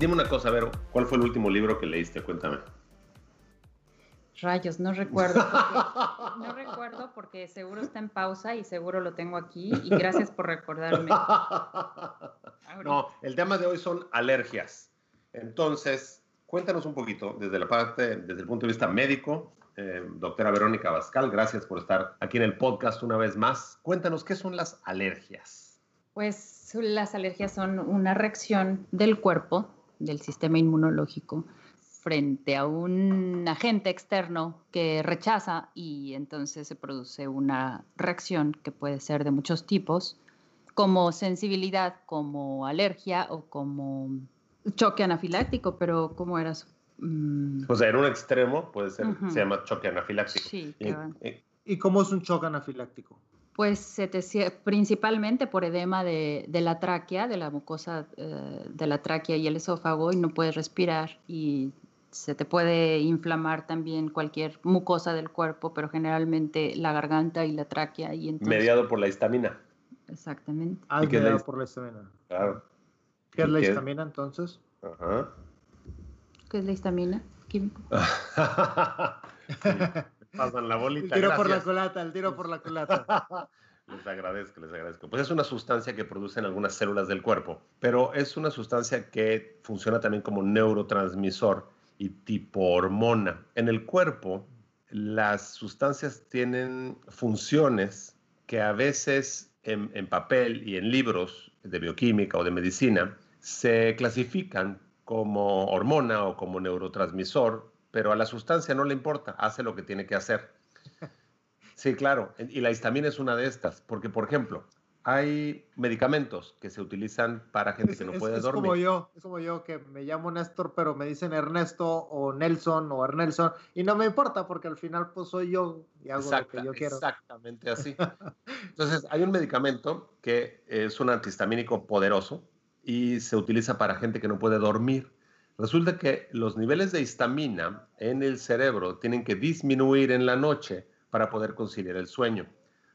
Dime una cosa, Vero, ¿cuál fue el último libro que leíste? Cuéntame. Rayos, no recuerdo. no recuerdo porque seguro está en pausa y seguro lo tengo aquí. Y gracias por recordarme. no, el tema de hoy son alergias. Entonces, cuéntanos un poquito desde la parte, desde el punto de vista médico. Eh, doctora Verónica Bascal, gracias por estar aquí en el podcast una vez más. Cuéntanos qué son las alergias. Pues las alergias son una reacción del cuerpo del sistema inmunológico frente a un agente externo que rechaza y entonces se produce una reacción que puede ser de muchos tipos, como sensibilidad, como alergia o como choque anafiláctico, pero ¿cómo era eso? Mm. O sea, en un extremo puede ser, se llama choque anafiláctico. Sí, ¿Y cómo es un choque anafiláctico? Pues se te, principalmente por edema de, la tráquea, de la mucosa eh, de la tráquea y el esófago y no puedes respirar y se te puede inflamar también cualquier mucosa del cuerpo, pero generalmente la garganta y la tráquea. Y mediado por la histamina. Exactamente. Ah, mediado por la histamina. Claro. ¿Qué es la histamina entonces? Ajá. ¿Qué es la histamina? Químico. pasan la bolita. El tiro por la culata, el tiro por la culata. les agradezco, les agradezco. Pues es una sustancia que producen algunas células del cuerpo, pero es una sustancia que funciona también como neurotransmisor y tipo hormona. En el cuerpo, las sustancias tienen funciones que a veces en, en papel y en libros de bioquímica o de medicina se clasifican como hormona o como neurotransmisor pero a la sustancia no le importa, hace lo que tiene que hacer. Sí, claro, y la histamina es una de estas, porque por ejemplo, hay medicamentos que se utilizan para gente que no puede es dormir. Como yo, es como yo que me llamo Néstor, pero me dicen Ernesto o Nelson o Ernelson y no me importa porque al final pues soy yo y hago lo que yo quiero. Exactamente así. Entonces, hay un medicamento que es un antihistamínico poderoso y se utiliza para gente que no puede dormir. Resulta que los niveles de histamina en el cerebro tienen que disminuir en la noche para poder conciliar el sueño.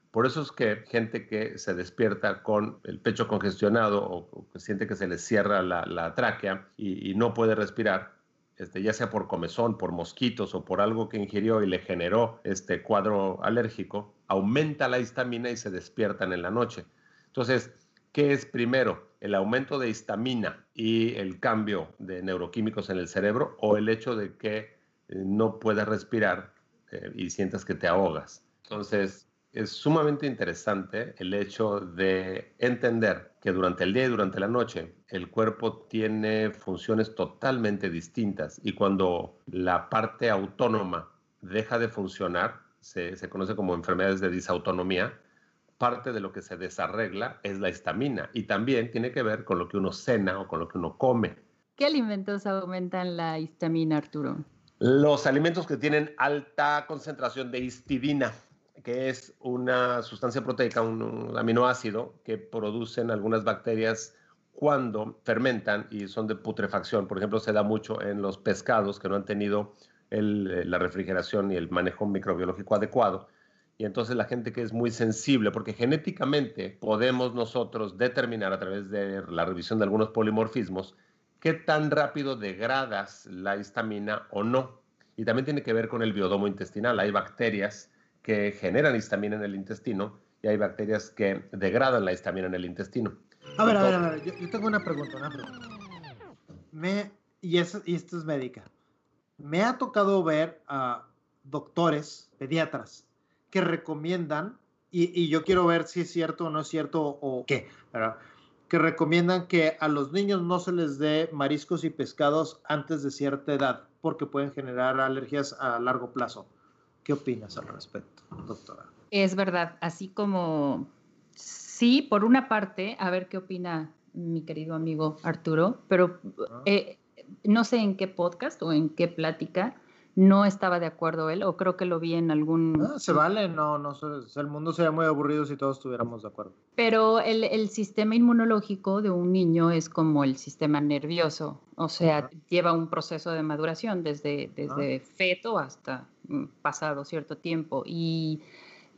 Por eso es que gente que se despierta con el pecho congestionado o, que siente que se le cierra la, tráquea y, no puede respirar, este, ya sea por comezón, por mosquitos o por algo que ingirió y le generó este cuadro alérgico, aumenta la histamina y se despiertan en la noche. Entonces, ¿qué es primero? el aumento de histamina y el cambio de neuroquímicos en el cerebro o el hecho de que eh, no puedas respirar eh, y sientas que te ahogas. Entonces, es sumamente interesante el hecho de entender que durante el día y durante la noche el cuerpo tiene funciones totalmente distintas y cuando la parte autónoma deja de funcionar, se, se conoce como enfermedades de disautonomía, parte de lo que se desarregla es la histamina y también tiene que ver con lo que uno cena o con lo que uno come. ¿Qué alimentos aumentan la histamina, Arturo? Los alimentos que tienen alta concentración de histidina, que es una sustancia proteica, un, aminoácido que producen algunas bacterias cuando fermentan y son de putrefacción. Por ejemplo, se da mucho en los pescados que no han tenido la refrigeración y el manejo microbiológico adecuado y entonces la gente que es muy sensible, porque genéticamente podemos nosotros determinar a través de la revisión de algunos polimorfismos qué tan rápido degradas la histamina o no. Y también tiene que ver con el biodomo intestinal. Hay bacterias que generan histamina en el intestino y hay bacterias que degradan la histamina en el intestino. A ver, a ver, a ver, yo, tengo una pregunta, una pregunta. Me, y, eso, y esto es médica. Me ha tocado ver a doctores, pediatras, que recomiendan, y, yo quiero ver si es cierto o no es cierto o qué, que recomiendan que a los niños no se les dé mariscos y pescados antes de cierta edad porque pueden generar alergias a largo plazo. ¿Qué opinas al respecto, doctora? Es verdad, así como sí, por una parte, a ver qué opina mi querido amigo Arturo, pero ah. eh, no sé en qué podcast o en qué plática no estaba de acuerdo él, o creo que lo vi en algún... Ah, se vale, no, no, el mundo sería muy aburrido si todos estuviéramos de acuerdo. Pero el, el sistema inmunológico de un niño es como el sistema nervioso, o sea, lleva un proceso de maduración desde, desde feto hasta mm, pasado cierto tiempo, y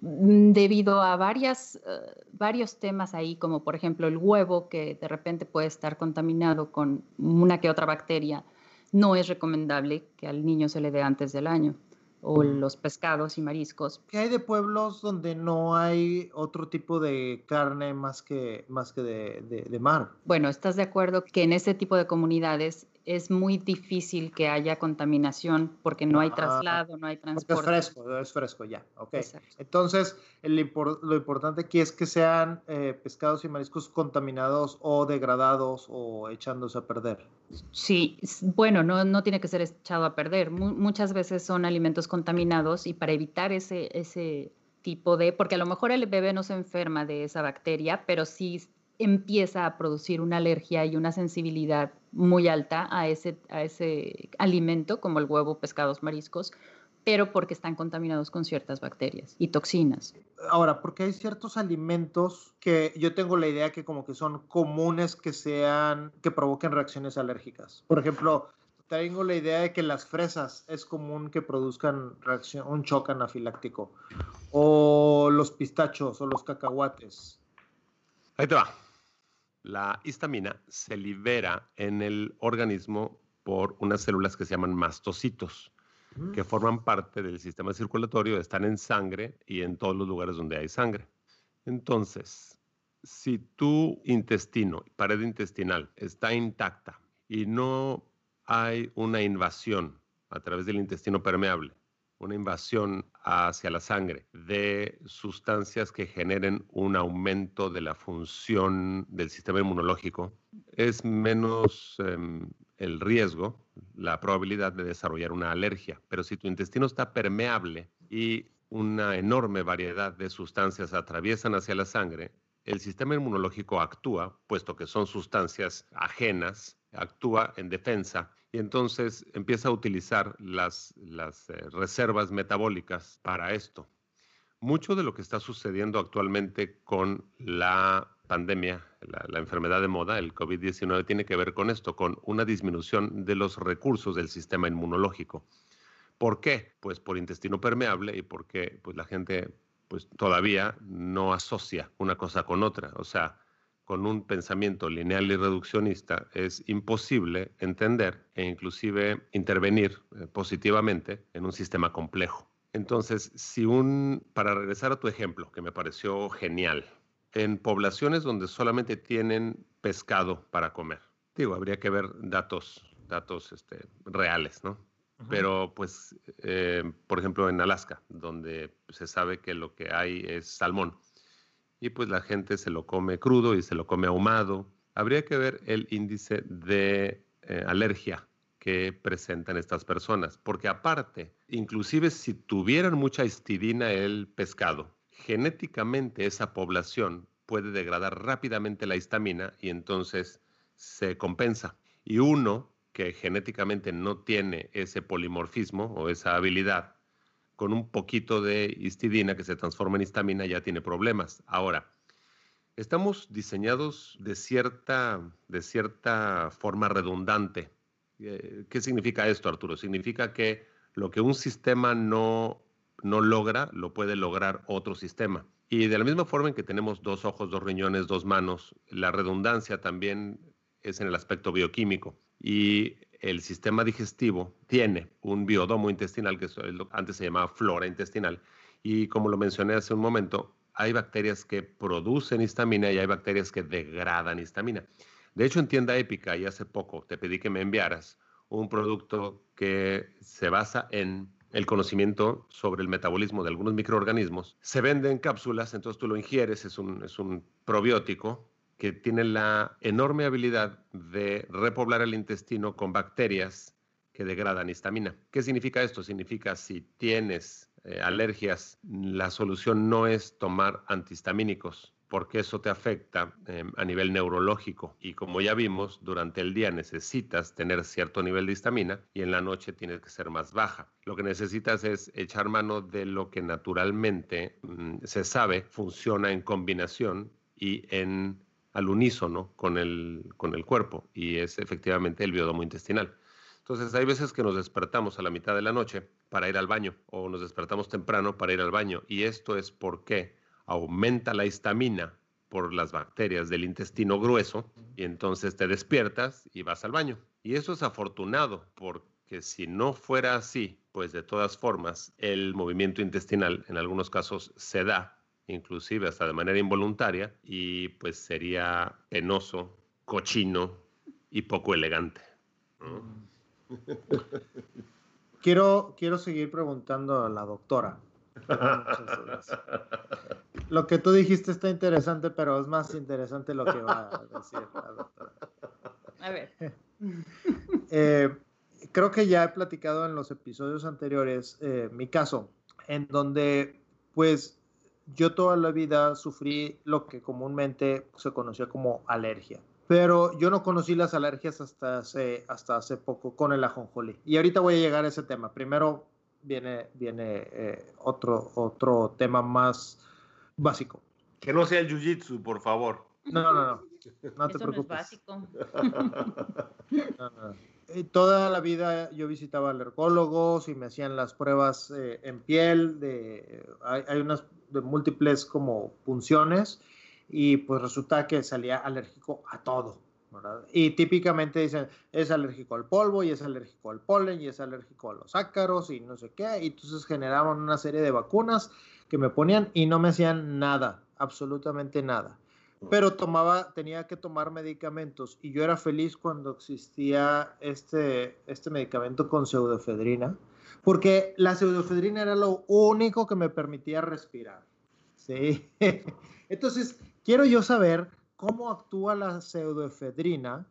mm, debido a varias, eh, varios temas ahí, como por ejemplo el huevo, que de repente puede estar contaminado con una que otra bacteria, no es recomendable que al niño se le dé antes del año o los pescados y mariscos. ¿Qué hay de pueblos donde no hay otro tipo de carne más que, más que de, de, mar? Bueno, ¿estás de acuerdo que en ese tipo de comunidades es muy difícil que haya contaminación porque no hay ah, traslado, no hay transporte. es fresco, es fresco ya, ok. Entonces, lo importante aquí es que sean eh, pescados y mariscos contaminados o degradados o echándose a perder. Sí, bueno, no, no tiene que ser echado a perder. muchas veces son alimentos contaminados y para evitar ese, ese tipo de, porque a lo mejor el bebé no se enferma de esa bacteria, pero sí empieza a producir una alergia y una sensibilidad muy alta a ese, a ese alimento, como el huevo, pescados, mariscos, pero porque están contaminados con ciertas bacterias y toxinas. Ahora, porque hay ciertos alimentos que yo tengo la idea que como que son comunes que sean, que provoquen reacciones alérgicas. Por ejemplo, tengo la idea de que las fresas es común que produzcan reacción, un choque anafiláctico. O los pistachos o los cacahuates. Ahí te va. La histamina se libera en el organismo por unas células que se llaman mastocitos, que forman parte del sistema circulatorio, están en sangre y en todos los lugares donde hay sangre. Entonces, si tu intestino, pared intestinal, está intacta y no hay una invasión a través del intestino permeable, una invasión hacia la sangre de sustancias que generen un aumento de la función del sistema inmunológico, es menos em, el riesgo, la probabilidad de desarrollar una alergia. Pero si tu intestino está permeable y una enorme variedad de sustancias atraviesan hacia la sangre, el sistema inmunológico actúa, puesto que son sustancias ajenas, actúa en defensa y entonces empieza a utilizar las, las eh, reservas metabólicas para esto. Mucho de lo que está sucediendo actualmente con la pandemia, la, la enfermedad de moda, el COVID-19, tiene que ver con esto, con una disminución de los recursos del sistema inmunológico. ¿Por qué? Pues por intestino permeable y porque pues, la gente pues, todavía no asocia una cosa con otra. O sea, con un pensamiento lineal y reduccionista es imposible entender e inclusive intervenir eh, positivamente en un sistema complejo. Entonces, si un, para regresar a tu ejemplo, que me pareció genial, en poblaciones donde solamente tienen pescado para comer, digo, habría que ver datos, datos este, reales, ¿no? Pero, pues, eh, por ejemplo, en Alaska, donde se sabe que lo que hay es salmón y pues la gente se lo come crudo y se lo come ahumado. Habría que ver el índice de eh, alergia que presentan estas personas, porque aparte, inclusive si tuvieran mucha histidina el pescado, genéticamente esa población puede degradar rápidamente la histamina y entonces se compensa. Y uno que genéticamente no tiene ese polimorfismo o esa habilidad, con un poquito de histidina que se transforma en histamina ya tiene problemas. Ahora, estamos diseñados de cierta, de cierta forma redundante. Eh, ¿Qué significa esto, Arturo? Significa que lo que un sistema no, no logra, lo puede lograr otro sistema. Y de la misma forma en que tenemos dos ojos, dos riñones, dos manos, la redundancia también es en el aspecto bioquímico. Y el sistema digestivo tiene un biodomo intestinal, que antes se llamaba flora intestinal, y como lo mencioné hace un momento, hay bacterias que producen histamina y hay bacterias que degradan histamina. De hecho, en tienda épica, y hace poco te pedí que me enviaras un producto que se basa en el conocimiento sobre el metabolismo de algunos microorganismos. Se vende en cápsulas, entonces tú lo ingieres, es un, es un probiótico que tiene la enorme habilidad de repoblar el intestino con bacterias que degradan histamina. ¿Qué significa esto? Significa si tienes eh, alergias, la solución no es tomar antihistamínicos, porque eso te afecta em, a nivel neurológico. Y como ya vimos, durante el día necesitas tener cierto nivel de histamina y en la noche tienes que ser más baja. Lo que necesitas es echar mano de lo que naturalmente mm, se sabe funciona en combinación y en al unísono con el, con el cuerpo, y es efectivamente el biodomo intestinal. Entonces, hay veces que nos despertamos a la mitad de la noche para ir al baño o nos despertamos temprano para ir al baño, y esto es porque aumenta la histamina por las bacterias del intestino grueso y entonces te despiertas y vas al baño. Y eso es afortunado porque si no fuera así, pues de todas formas el movimiento intestinal en algunos casos se da, inclusive hasta de manera involuntaria, y pues sería penoso, cochino y poco elegante. Quiero, quiero seguir preguntando a la doctora. Lo que tú dijiste está interesante, pero es más interesante lo que va a decir la doctora. A ver. Eh, creo que ya he platicado en los episodios anteriores eh, mi caso, en donde pues yo toda la vida sufrí lo que comúnmente se conocía como alergia. Pero yo no conocí las alergias hasta hace, hasta hace poco con el ajonjolí. Y ahorita voy a llegar a ese tema. Primero viene, viene eh, otro, otro tema más básico. Que no sea el jiu-jitsu, por favor. No, no, no. No te Eso no es preocupes. básico. No, no. Eh, Toda la vida yo visitaba alergólogos y me hacían las pruebas eh, en piel, de, hay, hay unas de múltiples como punciones y pues resulta que salía alérgico a todo. Y típicamente dicen, es alérgico al polvo y es alérgico al polen y es alérgico a los ácaros y no sé qué. Y entonces generaban una serie de vacunas que me ponían y no me hacían nada, absolutamente nada pero tomaba, tenía que tomar medicamentos y yo era feliz cuando existía este, este medicamento con pseudoefedrina, porque la pseudoefedrina era lo único que me permitía respirar. ¿sí? Entonces, quiero yo saber cómo actúa la pseudoefedrina,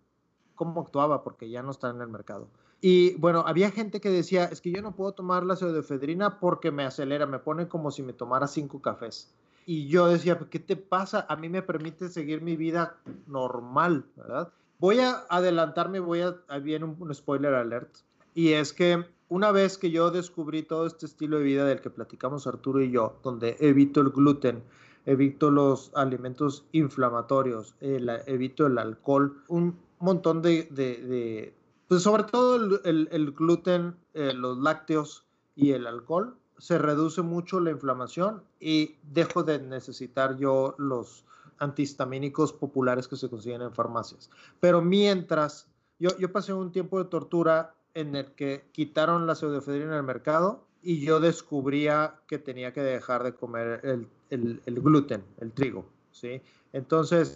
cómo actuaba, porque ya no está en el mercado. Y bueno, había gente que decía, es que yo no puedo tomar la pseudoefedrina porque me acelera, me pone como si me tomara cinco cafés. Y yo decía, ¿qué te pasa? A mí me permite seguir mi vida normal, ¿verdad? Voy a adelantarme, voy a, ahí viene un, spoiler alert. Y es que una vez que yo descubrí todo este estilo de vida del que platicamos Arturo y yo, donde evito el gluten, evito los alimentos inflamatorios, el- evito el alcohol, un montón de, de- pues sobre todo el gluten, eh, los lácteos y el alcohol, se reduce mucho la inflamación y dejo de necesitar yo los antihistamínicos populares que se consiguen en farmacias. Pero mientras, yo, yo pasé un tiempo de tortura en el que quitaron la pseudoefedrina del mercado y yo descubría que tenía que dejar de comer el, el- gluten, el trigo, ¿sí? Entonces,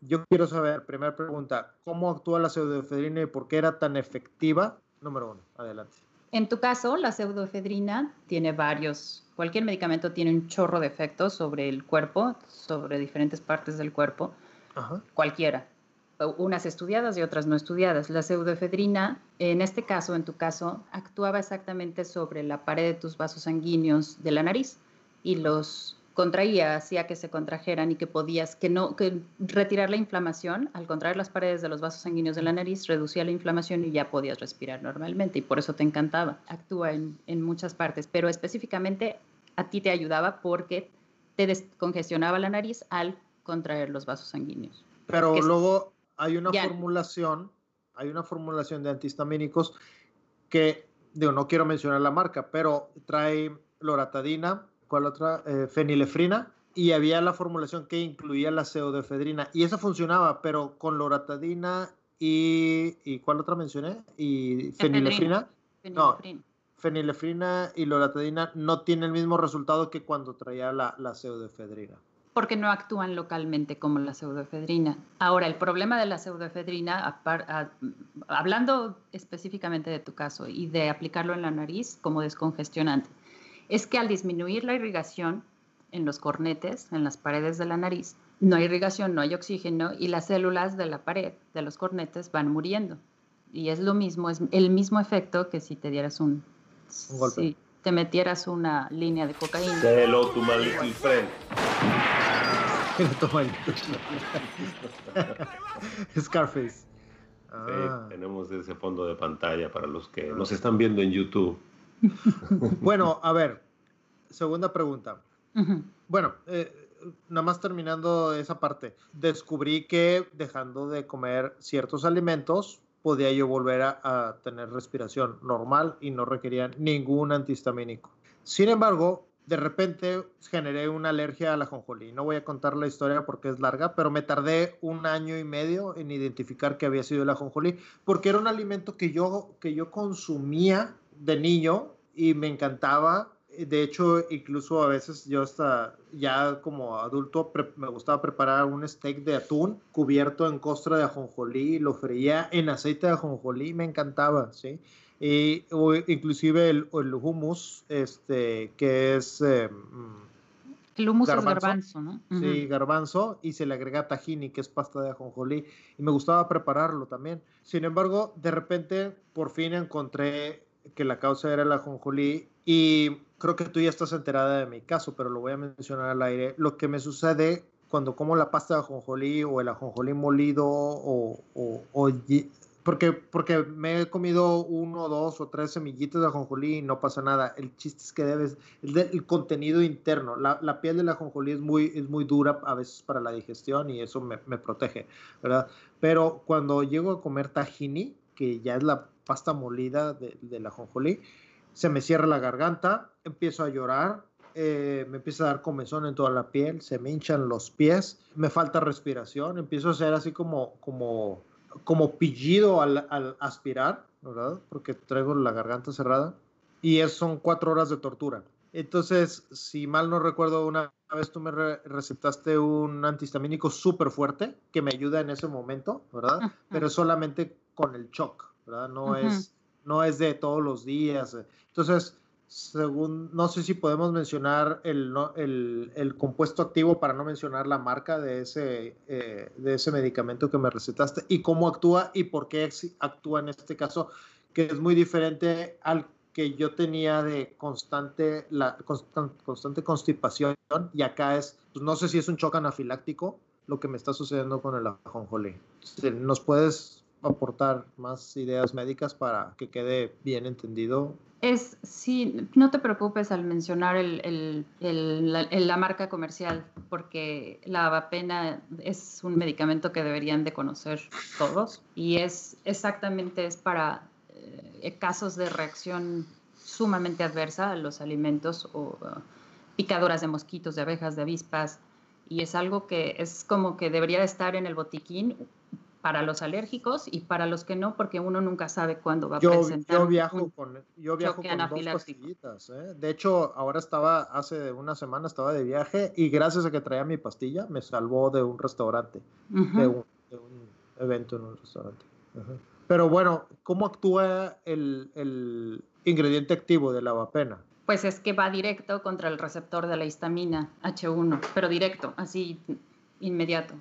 yo quiero saber, primera pregunta, ¿cómo actúa la pseudoefedrina y por qué era tan efectiva? Número uno, adelante. En tu caso, la pseudoefedrina tiene varios, cualquier medicamento tiene un chorro de efectos sobre el cuerpo, sobre diferentes partes del cuerpo, Ajá. cualquiera, unas estudiadas y otras no estudiadas. La pseudoefedrina, en este caso, en tu caso, actuaba exactamente sobre la pared de tus vasos sanguíneos de la nariz y los contraía, hacía que se contrajeran y que podías, que no, que retirar la inflamación, al contraer las paredes de los vasos sanguíneos de la nariz, reducía la inflamación y ya podías respirar normalmente y por eso te encantaba. Actúa en, en muchas partes, pero específicamente a ti te ayudaba porque te descongestionaba la nariz al contraer los vasos sanguíneos. Pero Que- luego hay una Ya. formulación, hay una formulación de antihistamínicos que, digo, no quiero mencionar la marca, pero trae loratadina, ¿cuál otra? Eh, fenilefrina, y había la formulación que incluía la pseudoefedrina, y esa funcionaba, pero con loratadina y, ¿y cuál otra mencioné? Y fenilefrina. No. Fenilefrina. Fenilefrina y loratadina no tienen el mismo resultado que cuando traía la, la pseudoefedrina. porque no actúan localmente como la pseudoefedrina. Ahora, el problema de la pseudoefedrina, apar- a- hablando específicamente de tu caso y de aplicarlo en la nariz como descongestionante, es que al disminuir la irrigación en los cornetes, en las paredes de la nariz, no hay irrigación, no hay oxígeno y las células de la pared, de los cornetes, van muriendo. Y es lo mismo, es el mismo efecto que si te dieras un... Un golpe. Si te metieras una línea de cocaína. Say hello to my little friend. Scarface. Ah. tenemos ese fondo de pantalla para los que nos están viendo en YouTube. bueno, a ver, segunda pregunta. Bueno, eh, nada más terminando esa parte, descubrí que dejando de comer ciertos alimentos, podía yo volver a, tener respiración normal y no requería ningún antihistamínico. Sin embargo, de repente generé una alergia a la jonjolí. No voy a contar la historia porque es larga, pero me tardé un año y medio en identificar que había sido la jonjolí, porque era un alimento que yo, que yo consumía de niño y me encantaba de hecho, incluso a veces yo hasta ya como adulto me gustaba preparar un steak de atún cubierto en costra de ajonjolí, lo freía en aceite de ajonjolí, me encantaba, ¿sí? Y, inclusive el, el hummus, este, que es... Eh, el hummus es garbanzo, ¿no? Sí, garbanzo, y se le agrega tahini, que es pasta de ajonjolí, y me gustaba prepararlo también. Sin embargo, de repente, por fin encontré que la causa era el ajonjolí y creo que tú ya estás enterada de mi caso, pero lo voy a mencionar al aire. Lo que me sucede cuando como la pasta de ajonjolí o el ajonjolí molido o, porque, porque me he comido uno, dos o tres semillitas de ajonjolí y no pasa nada. El chiste es que debes, el, el contenido interno, la, la, piel del ajonjolí es muy, es muy dura a veces para la digestión y eso me, me protege, ¿verdad? Pero cuando llego a comer tahini, que ya es la pasta molida de, de la ajonjolí, se me cierra la garganta, empiezo a llorar, eh, me empieza a dar comezón en toda la piel, se me hinchan los pies, me falta respiración, empiezo a ser así como, como, como pillido al, al aspirar, ¿verdad? Porque traigo la garganta cerrada. Y es, son cuatro horas de tortura. Entonces, si mal no recuerdo, una vez tú me recetaste un antihistamínico súper fuerte que me ayuda en ese momento, ¿verdad? Pero solamente con el shock, ¿verdad? No es no es de todos los días. Entonces, según, no sé si podemos mencionar el, el, compuesto activo para no mencionar la marca de ese, eh, de ese medicamento que me recetaste y cómo actúa y por qué actúa en este caso, que es muy diferente al que yo tenía de constante, la constante constipación y acá es, pues no sé si es un choque anafiláctico lo que me está sucediendo con el ajonjolí. ¿Nos puedes aportar más ideas médicas para que quede bien entendido? Es, sí, no te preocupes al mencionar el, el, la, marca comercial, porque la avapena es un medicamento que deberían de conocer todos y es exactamente es para eh, casos de reacción sumamente adversa a los alimentos o uh, picadoras de mosquitos, de abejas, de avispas, y es algo que es como que debería de estar en el botiquín para los alérgicos y para los que no, porque uno nunca sabe cuándo va a presentar. Yo viajo con, yo viajo con dos pastillitas. ¿eh? De hecho, ahora estaba, hace una semana estaba de viaje y gracias a que traía mi pastilla, me salvó de un restaurante, de, un, evento en un restaurante. Pero bueno, ¿cómo actúa el, el ingrediente activo de la vapena? Pues es que va directo contra el receptor de la histamina H1, pero directo, así inmediato.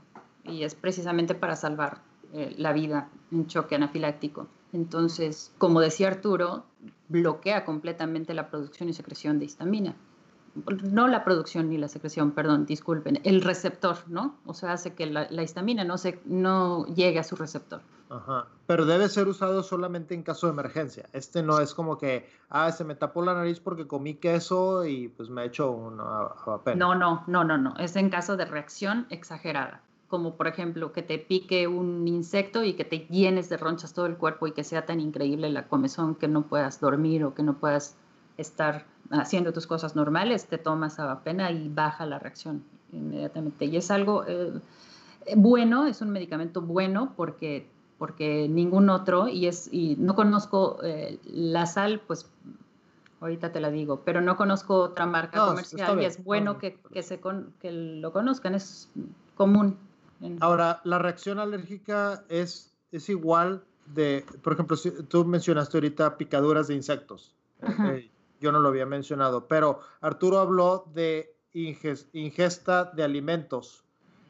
Y es precisamente para salvar eh, la vida en choque anafiláctico. Entonces, como decía Arturo, bloquea completamente la producción y secreción de histamina. No la producción ni la secreción, perdón, disculpen, el receptor, ¿no? O sea, hace que la, histamina no, se, no llegue a su receptor. Ajá. Pero debe ser usado solamente en caso de emergencia. Este no es como que, ah, se me tapó la nariz porque comí queso y pues me he hecho pena. No, no, no, no, no. Es en caso de reacción exagerada como por ejemplo que te pique un insecto y que te llenes de ronchas todo el cuerpo y que sea tan increíble la comezón que no puedas dormir o que no puedas estar haciendo tus cosas normales, te tomas a pena y baja la reacción inmediatamente. Y es algo eh, bueno, es un medicamento bueno porque, porque ningún otro, y, es, y no conozco eh, la sal, pues ahorita te la digo, pero no conozco otra marca comercial y es bueno que, que, se que lo conozcan, es común. Ahora, la reacción alérgica es, es igual de, por ejemplo, si tú mencionaste ahorita picaduras de insectos. Eh, yo no lo había mencionado, pero Arturo habló de ingesta de alimentos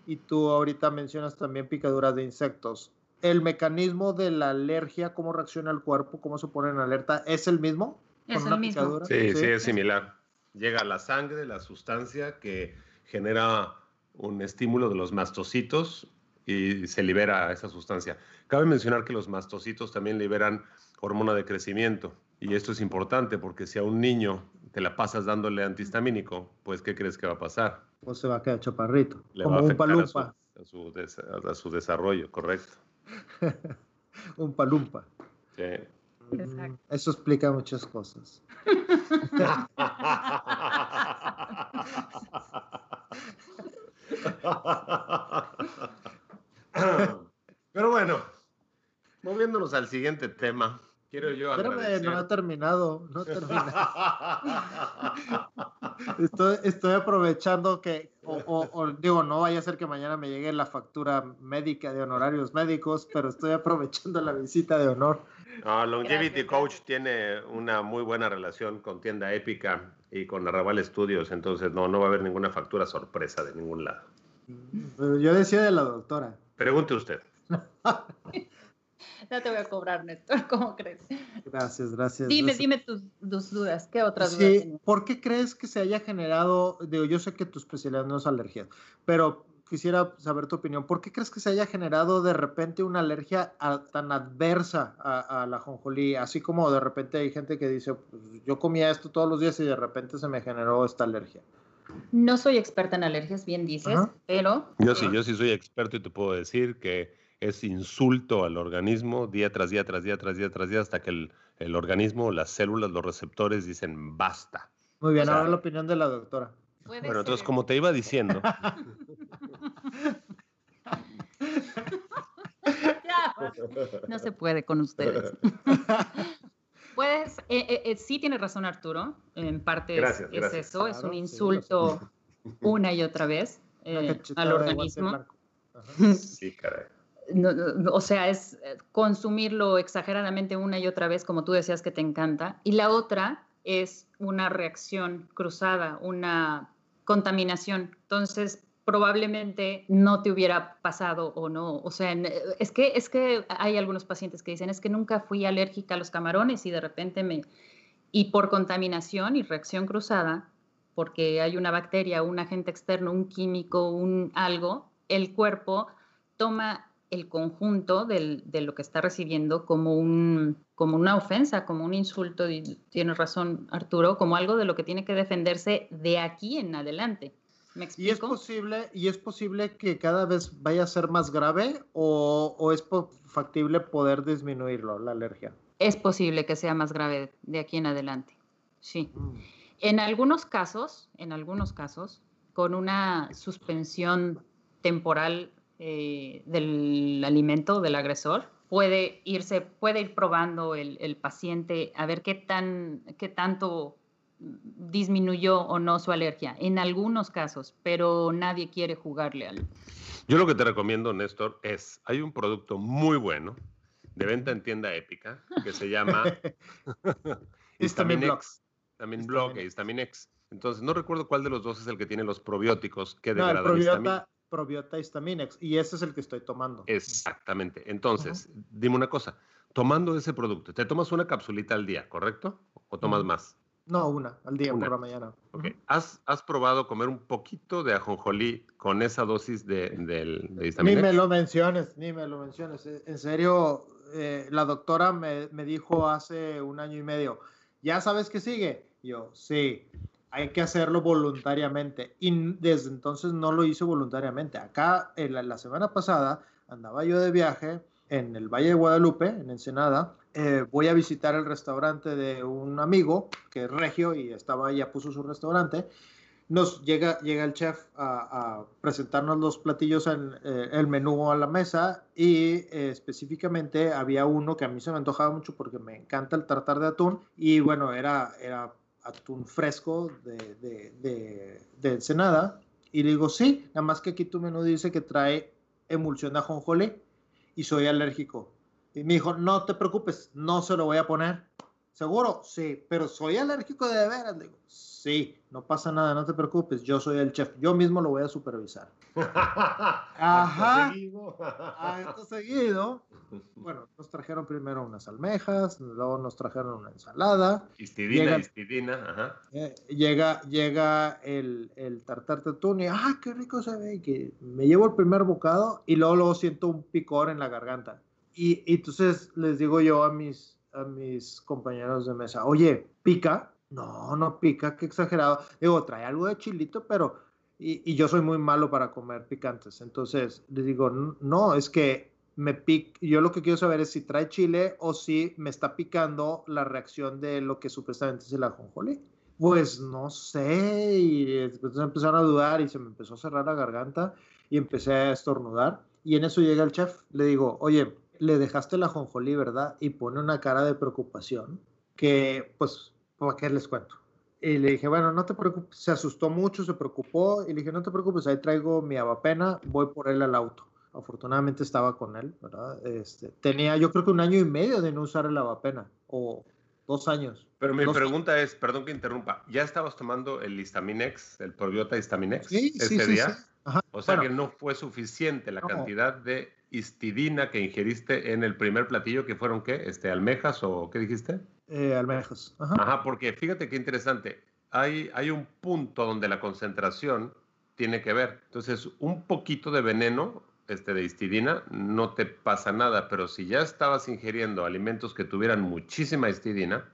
y tú ahorita mencionas también picaduras de insectos. ¿El mecanismo de la alergia, cómo reacciona el cuerpo, cómo se pone en alerta, es el mismo? Es el mismo. Sí, sí, es similar. Llega a la sangre la sustancia que genera un estímulo de los mastocitos y se libera esa sustancia. Cabe mencionar que los mastocitos también liberan hormona de crecimiento y esto es importante porque si a un niño te la pasas dándole antihistamínico, pues ¿qué crees que va a pasar? Pues se va a quedar chaparrito, Le como va a un afectar palumpa. A su, a su des- a su desarrollo, correcto. un palumpa. Sí. Exacto. Eso explica muchas cosas. Pero bueno, moviéndonos al siguiente tema, quiero yo Espérame, agradecer. no ha terminado, no termina. Estoy, estoy aprovechando que, o, o- o digo, no vaya a ser que mañana me llegue la factura médica de honorarios médicos, pero estoy aprovechando la visita de honor. No, Longevity Gracias, Coach tiene una muy buena relación con Tienda Épica y con Arrabal Studios, entonces no, no va a haber ninguna factura sorpresa de ningún lado. Pero yo decía de la doctora. Pregunte usted. No te voy a cobrar, Néstor, ¿cómo crees? Gracias, gracias. Dime, gracias. dime tus, tus dudas. ¿Qué otras dudas Sí? ¿por qué crees que se haya generado, digo, yo sé que tu especialidad no es alergia, pero quisiera saber tu opinión, ¿por qué crees que se haya generado de repente una alergia a- tan adversa a, a la jonjolí? Así como de repente hay gente que dice, pues, yo comía esto todos los días y de repente se me generó esta alergia. No soy experta en alergias, bien dices, Ajá. pero Yo sí, yo sí soy experto y te puedo decir que es insulto al organismo día tras día, tras día, tras día, tras día, hasta que el, el organismo, las células, los receptores dicen basta. Muy bien, O sea- ahora la opinión de la doctora. Puede Bueno, entonces ser. como te iba diciendo, Ya, no se puede con ustedes. Puedes, eh, eh, eh, sí tiene razón Arturo, en parte es- Gracias, es, gracias. eso, es un sí, insulto una y otra vez eh, al organismo. sí, caray. No, no, o sea, es consumirlo exageradamente una y otra vez, como tú decías que te encanta. Y la otra es una reacción cruzada, una contaminación. Entonces, probablemente no te hubiera pasado o no. O sea, en- es que, es que hay algunos pacientes que dicen, es que nunca fui alérgica a los camarones y de repente me... Y por contaminación y reacción cruzada, porque hay una bacteria, un agente externo, un químico, un algo, el cuerpo toma el conjunto del- de lo que está recibiendo como, un, como una ofensa, como un insulto, y tienes razón Arturo, como algo de lo que tiene que defenderse de aquí en adelante. ¿Me ¿Y es explico? posible, y es posible que cada vez vaya a ser más grave o, o es factible poder disminuirlo, la alergia? Es posible que sea más grave de aquí en adelante. Sí. En algunos casos, en algunos casos, con una suspensión temporal eh, del alimento del agresor, puede irse, puede ir probando el, el paciente a ver qué tan, qué tanto disminuyó o no su alergia. En algunos casos, pero nadie quiere jugarle al. Yo lo que te recomiendo, Néstor, es, hay un producto muy bueno de venta en tienda épica que se llama. Histaminex. Histamin Block e Histaminex. Entonces, no recuerdo cuál de los dos es el que tiene los probióticos que No, degradan probiota, probiota Histaminex, y ese es el que estoy tomando. Exactamente. Entonces, dime una cosa. Tomando ese producto, ¿te tomas una capsulita al día, correcto? ¿O tomas Ujú. más? No, una, al día Una. por la mañana. ¿Has, has probado comer un poquito de ajonjolí con esa dosis de, de Ni Histaminex? me lo menciones, ni me lo menciones. Eh, En serio, eh, la doctora me, me dijo hace un año y medio, ¿ya sabes qué sigue? Yo, sí, hay que hacerlo voluntariamente. Y desde entonces no lo hice voluntariamente. Acá, en la, la semana pasada, andaba yo de viaje en el Valle de Guadalupe, en Ensenada. Eh, voy a visitar el restaurante de un amigo que es regio y estaba ya puso su restaurante nos llega, llega el chef a, a presentarnos los platillos en eh, el menú a la mesa y eh, específicamente había uno que a mí se me antojaba mucho porque me encanta el tartar de atún y bueno, era, era atún fresco de, de, de, de Ensenada y le digo, sí, nada más que aquí tu menú dice que trae emulsión de ajonjolí y soy alérgico. Y me dijo, no te preocupes, no se lo voy a poner. ¿Seguro? Sí, pero soy alérgico de veras. Digo, sí, no pasa nada, no te preocupes, yo soy el chef, yo mismo lo voy a supervisar. Ajá. seguido. Acto seguido. Bueno, nos trajeron primero unas almejas, luego nos trajeron una ensalada. Histidina, llega, histidina, ajá. Eh, llega, llega el, el tartar tetuni, ah, qué rico se ve, que me llevo el primer bocado y luego, luego siento un picor en la garganta. Y, y entonces les digo yo a mis, a mis compañeros de mesa, oye, ¿pica? No, no pica, qué exagerado. Digo, trae algo de chilito, pero... Y, yo soy muy malo para comer picantes. Entonces, les digo, no, es que me pic, yo lo que quiero saber es si trae chile o si me está picando la reacción de lo que supuestamente es el ajonjolí. Pues no sé, y después empezaron a dudar y se me empezó a cerrar la garganta y empecé a estornudar. Y en eso llega el chef, le digo, oye, le dejaste la jonjolí, ¿verdad? Y pone una cara de preocupación que, pues, ¿para qué les cuento? Y le dije, bueno, no te preocupes, se asustó mucho, se preocupó, y le dije, no te preocupes, ahí traigo mi abapena, voy por él al auto. Afortunadamente estaba con él, ¿verdad? Este, tenía yo creo que un año y medio de no usar el abapena, o dos años. Pero mi pregunta es, perdón que interrumpa, ¿ya estabas tomando el Histaminex, el probiota Histaminex sí, ese sí, día? Sí, O sea que no fue suficiente la cantidad de histidina que ingeriste en el primer platillo, que fueron qué? Este, ¿Almejas o qué dijiste? Eh, almejas. Ajá. porque fíjate qué interesante. Hay, hay un punto donde la concentración tiene que ver. Entonces, un poquito de veneno este, de histidina no te pasa nada, pero si ya estabas ingiriendo alimentos que tuvieran muchísima histidina,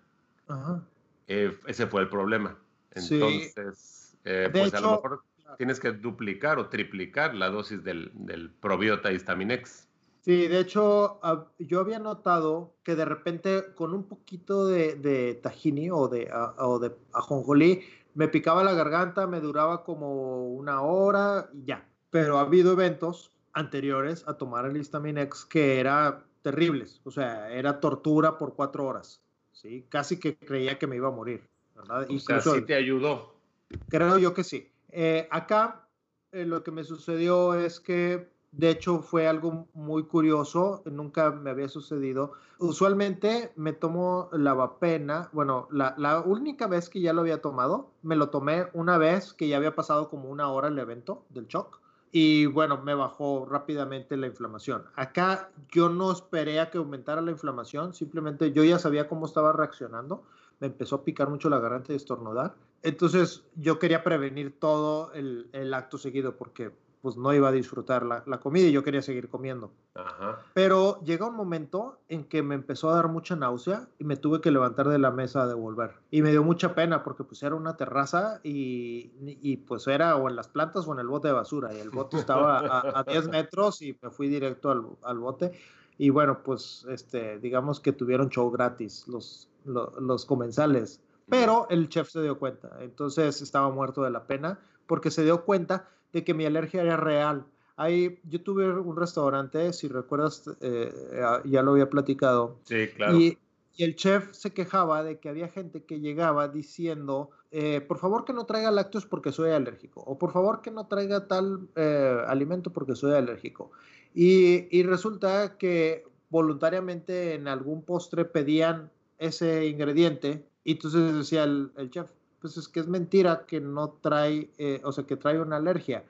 eh, ese fue el problema. Entonces, eh, pues a lo mejor tienes que duplicar o triplicar la dosis del, del probiota Histaminex. Sí, de hecho, yo había notado que de repente con un poquito de, de tahini o de, o de ajonjolí me picaba la garganta, me duraba como una hora y ya. Pero ha habido eventos anteriores a tomar el Histaminex que era terribles, o sea, era tortura por cuatro horas, ¿sí? Casi que creía que me iba a morir, ¿verdad? O sea, sí te ayudó. Creo yo que sí. Eh, acá eh, lo que me sucedió es que, de hecho, fue algo muy curioso, nunca me había sucedido. Usualmente me tomo lavapena, bueno, la, la única vez que ya lo había tomado, me lo tomé una vez que ya había pasado como una hora el evento del shock y bueno, me bajó rápidamente la inflamación. Acá yo no esperé a que aumentara la inflamación, simplemente yo ya sabía cómo estaba reaccionando, me empezó a picar mucho la garganta y estornudar entonces yo quería prevenir todo el, el, acto seguido porque pues no iba a disfrutar la, la comida y yo quería seguir comiendo. Ajá. Pero llega un momento en que me empezó a dar mucha náusea y me tuve que levantar de la mesa a devolver. Y me dio mucha pena porque pues era una terraza y, y pues era o en las plantas o en el bote de basura. Y el bote estaba a, a 10 metros y me fui directo al, al, bote. Y bueno, pues este, digamos que tuvieron show gratis los, los, los comensales. Pero el chef se dio cuenta, entonces estaba muerto de la pena porque se dio cuenta de que mi alergia era real. Ahí, yo tuve un restaurante, si recuerdas, eh, ya lo había platicado. Sí, claro. Y, el chef se quejaba de que había gente que llegaba diciendo, eh, por favor que no traiga lácteos porque soy alérgico, o por favor que no traiga tal eh, alimento porque soy alérgico. Y, y resulta que voluntariamente en algún postre pedían ese ingrediente y entonces decía el, el, chef, pues es que es mentira que no trae, eh, o sea, que trae una alergia.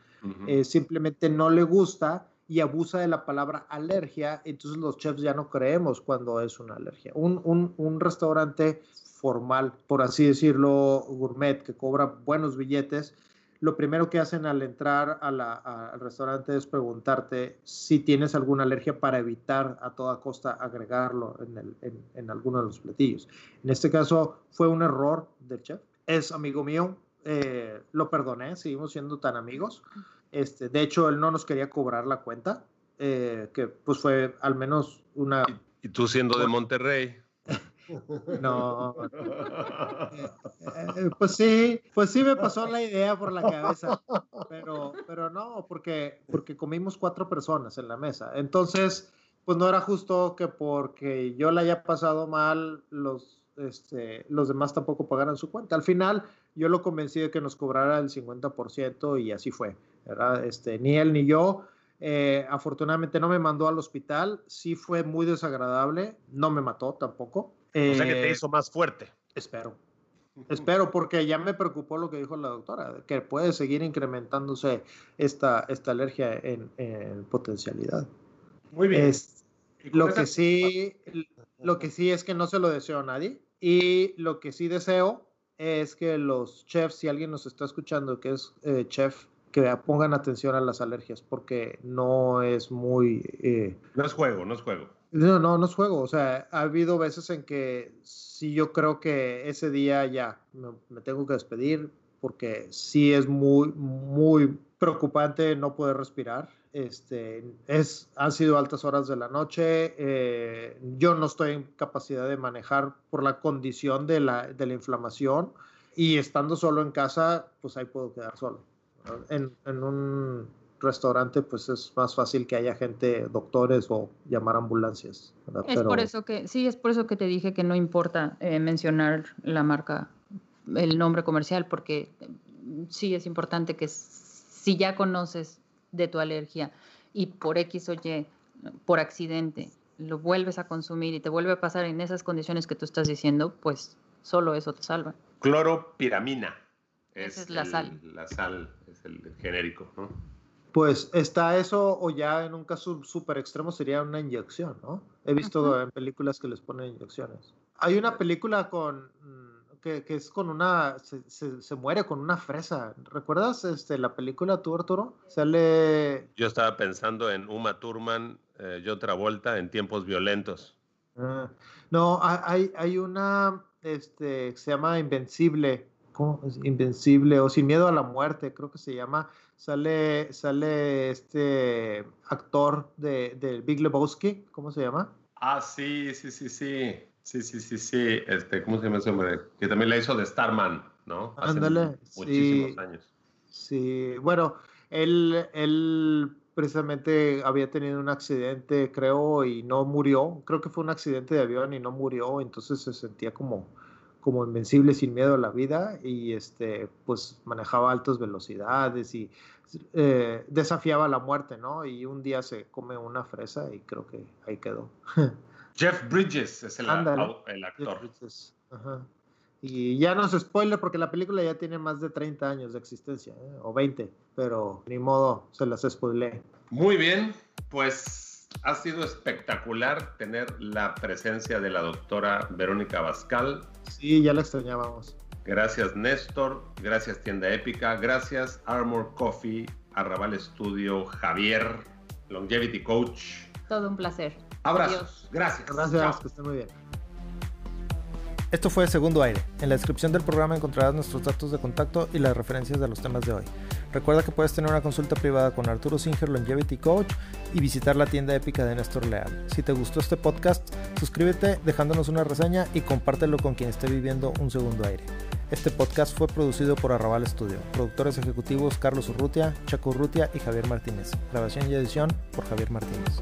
eh, simplemente no le gusta y abusa de la palabra alergia, entonces los chefs ya no creemos cuando es una alergia. Un, un, un restaurante formal, por así decirlo, gourmet, que cobra buenos billetes, lo primero que hacen al entrar a la, a, al restaurante es preguntarte si tienes alguna alergia para evitar a toda costa agregarlo en, el, en, en, alguno de los platillos. En este caso fue un error del chef. Es amigo mío, eh, lo perdoné, seguimos siendo tan amigos. Este, de hecho, él no nos quería cobrar la cuenta, eh, que pues fue al menos una... Y, y tú siendo de Monterrey. No. Eh, eh, pues sí, pues sí me pasó la idea por la cabeza, pero, pero no, porque, porque comimos cuatro personas en la mesa. Entonces, pues no era justo que porque yo la haya pasado mal, los, este, los demás tampoco pagaran su cuenta. Al final, yo lo convencí de que nos cobrara el 50% y así fue. Este, ni él ni yo Eh, afortunadamente no me mandó al hospital, sí fue muy desagradable, no me mató tampoco. O sea que te Eh, hizo más fuerte. Espero. Espero, porque ya me preocupó lo que dijo la doctora, que puede seguir incrementándose esta, esta alergia en, en potencialidad. Muy Es, Y con lo que sí, lo que sí es que no se lo deseo a nadie. Y lo que sí deseo es que los chefs, si alguien nos está escuchando que es eh, chef, que pongan atención a las alergias, porque no es muy... eh, No es juego, no es juego. No, no, no es juego. O sea, ha habido veces en que sí yo creo que ese día ya me, tengo que despedir porque sí es muy, muy preocupante no poder respirar. Este, es, han sido altas horas de la noche. eh, yo no estoy en capacidad de manejar por la condición de la, de la inflamación y estando solo en casa, pues ahí puedo quedar solo. en un restaurante, pues es más fácil que haya gente, doctores o llamar ambulancias. ¿verdad? Es Pero- por eso que, sí, es por eso que te dije que no importa eh, mencionar la marca, el nombre comercial, porque sí es importante que si ya conoces de tu alergia y por X o Y, por accidente, lo vuelves a consumir y te vuelve a pasar en esas condiciones que tú estás diciendo, pues solo eso te salva. Cloropiramina. Esa es la sal. La sal es el genérico, ¿no? Pues está eso, o ya en un caso súper extremo sería una inyección, ¿no? He visto en películas que les ponen inyecciones. Hay una película con mm, que, que es con una, se, se- se muere con una fresa. ¿Recuerdas este, la película tú, Arturo? Sale, Yo estaba pensando en Uma Thurman, eh, John Travolta en tiempos violentos. ah, no, ha- hay, hay una, este, que se llama Invencible, ¿cómo? Invencible o Sin Miedo a la Muerte, creo que se llama. Sale, sale este actor de, de Big Lebowski, ¿cómo se llama? Ah, sí, sí, sí, sí. Sí, sí, sí, sí. Este, ¿Cómo se llama ese hombre? Que también la hizo de Starman, ¿no? Ándale, muchísimos sí. años. Sí, bueno, él, él precisamente había tenido un accidente, creo, y no murió. Creo que fue un accidente de avión y no murió, entonces se sentía como, como invencible sin miedo a la vida y este, pues manejaba altas velocidades y eh, desafiaba la muerte, ¿no? Y un día se come una fresa y creo que ahí quedó. Jeff Bridges es el, Ándale. au- el actor. Ajá. Y ya no es spoiler porque la película ya tiene más de 30 años de existencia, ¿eh? o 20, pero ni modo, se las spoilé. Muy bien, pues ha sido espectacular tener la presencia de la doctora Verónica Bascal. Sí, ya la extrañábamos. Gracias Néstor, gracias Tienda Épica, gracias Armor Coffee, Arrabal Studio, Javier, Longevity Coach. Todo un placer. Abrazos, Adiós. gracias. Gracias, Chao. que estén muy bien. Esto fue Segundo Aire. En la descripción del programa encontrarás nuestros datos de contacto y las referencias de los temas de hoy. Recuerda que puedes tener una consulta privada con Arturo Singer, Longevity Coach, y visitar la tienda épica de Néstor Leal. Si te gustó este podcast, suscríbete dejándonos una reseña y compártelo con quien esté viviendo un segundo aire. Este podcast fue producido por Arrabal Studio. Productores ejecutivos Carlos Urrutia, Chaco Urrutia y Javier Martínez. Grabación y edición por Javier Martínez.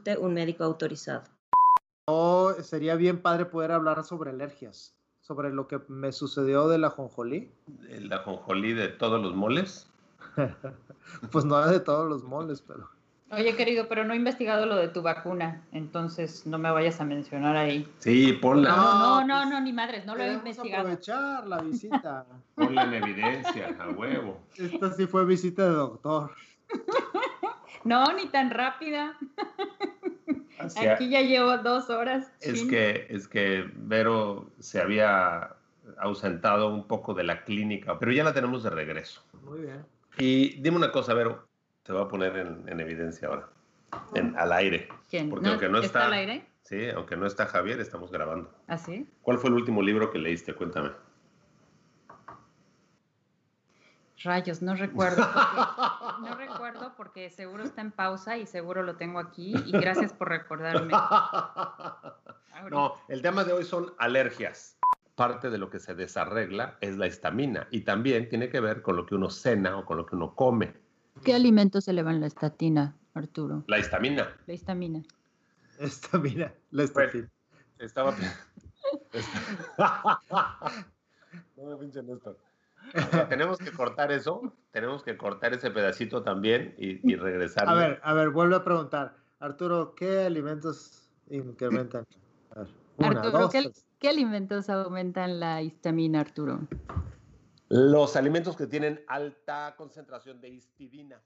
un médico autorizado. Oh, sería bien padre poder hablar sobre alergias, sobre lo que me sucedió de la jonjolí. El ajonjolí de todos los moles. Pues no de todos los moles, pero... Oye, querido, pero no he investigado lo de tu vacuna, entonces no me vayas a mencionar ahí. Sí, ponla, No, no, No, no, pues, no, ni madres, no lo he investigado. aprovechar la visita. ponla en evidencia, a huevo. Esta sí fue visita de doctor. No, ni tan rápida. Hacia- Aquí ya llevo dos horas. Es que, es que Vero se había ausentado un poco de la clínica, pero ya la tenemos de regreso. Muy bien. Y dime una cosa, Vero, te voy a poner en, en evidencia ahora, en- al aire. ¿Quién? porque aunque no está- al aire? Sí, aunque no está Javier, estamos grabando. ¿Así? ¿Cuál fue el último libro que leíste? Cuéntame. Rayos, no recuerdo. porque- no recuerdo porque seguro está en pausa y seguro lo tengo aquí. Y gracias por recordarme. No, el tema de hoy son alergias. Parte de lo que se desarregla es la histamina y también tiene que ver con lo que uno cena o con lo que uno come. ¿Qué alimentos elevan la estatina, Arturo? La histamina. La histamina. Esta, mira, la estatina. Estaba. no me pinchen esto. Tenemos que cortar eso, tenemos que cortar ese pedacito también y, y regresar. A ver, a ver, vuelvo a preguntar. Arturo, ¿qué alimentos incrementan? A ver, una, Arturo, dos, ¿qué, qué alimentos aumentan la histamina, Arturo? Los alimentos que tienen alta concentración de histidina.